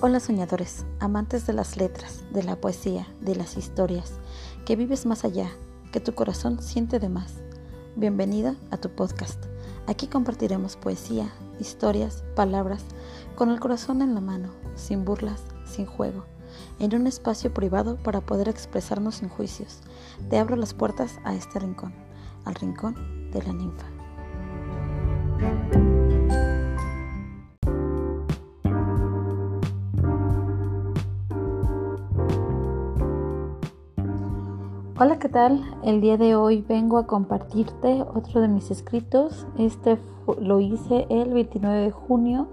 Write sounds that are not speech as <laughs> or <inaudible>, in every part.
Hola soñadores, amantes de las letras, de la poesía, de las historias, que vives más allá, que tu corazón siente de más. Bienvenida a tu podcast. Aquí compartiremos poesía, historias, palabras, con el corazón en la mano, sin burlas, sin juego, en un espacio privado para poder expresarnos sin juicios. Te abro las puertas a este rincón, al rincón de la ninfa. Hola, ¿qué tal? El día de hoy vengo a compartirte otro de mis escritos. Este lo hice el 29 de junio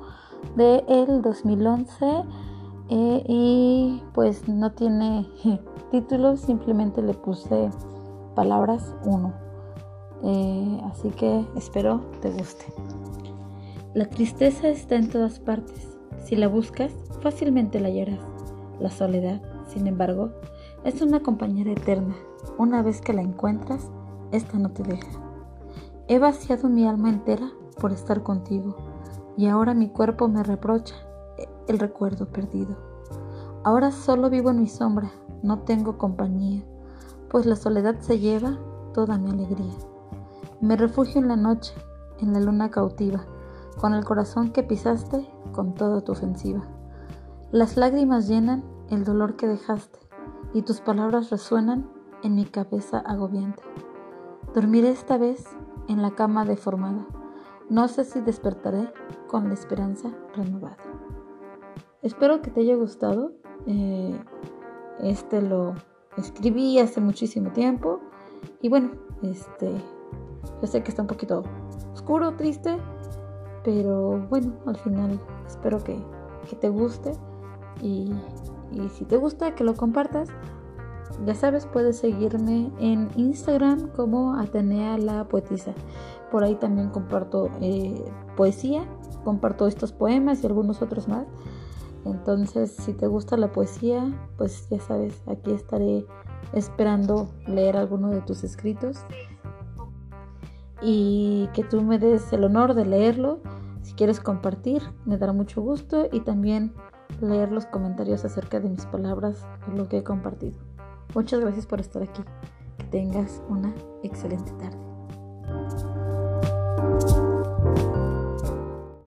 del 2011 eh, y pues no tiene <laughs> título, simplemente le puse palabras 1. Eh, así que espero te guste. La tristeza está en todas partes. Si la buscas, fácilmente la hallarás. La soledad, sin embargo, es una compañera eterna una vez que la encuentras, esta no te deja. He vaciado mi alma entera por estar contigo y ahora mi cuerpo me reprocha el recuerdo perdido. Ahora solo vivo en mi sombra, no tengo compañía, pues la soledad se lleva toda mi alegría. Me refugio en la noche, en la luna cautiva, con el corazón que pisaste con toda tu ofensiva. Las lágrimas llenan el dolor que dejaste y tus palabras resuenan en mi cabeza agobiante. Dormiré esta vez en la cama deformada. No sé si despertaré con la esperanza renovada. Espero que te haya gustado. Eh, este lo escribí hace muchísimo tiempo. Y bueno, este, yo sé que está un poquito oscuro, triste. Pero bueno, al final espero que, te guste. Y, y si te gusta, que lo compartas. Ya sabes, puedes seguirme en Instagram como Atenea la Poetisa. Por ahí también comparto eh, poesía, comparto estos poemas y algunos otros más. Entonces, si te gusta la poesía, pues ya sabes, aquí estaré esperando leer alguno de tus escritos y que tú me des el honor de leerlo. Si quieres compartir, me dará mucho gusto y también leer los comentarios acerca de mis palabras lo que he compartido. Muchas gracias por estar aquí. Que tengas una excelente tarde.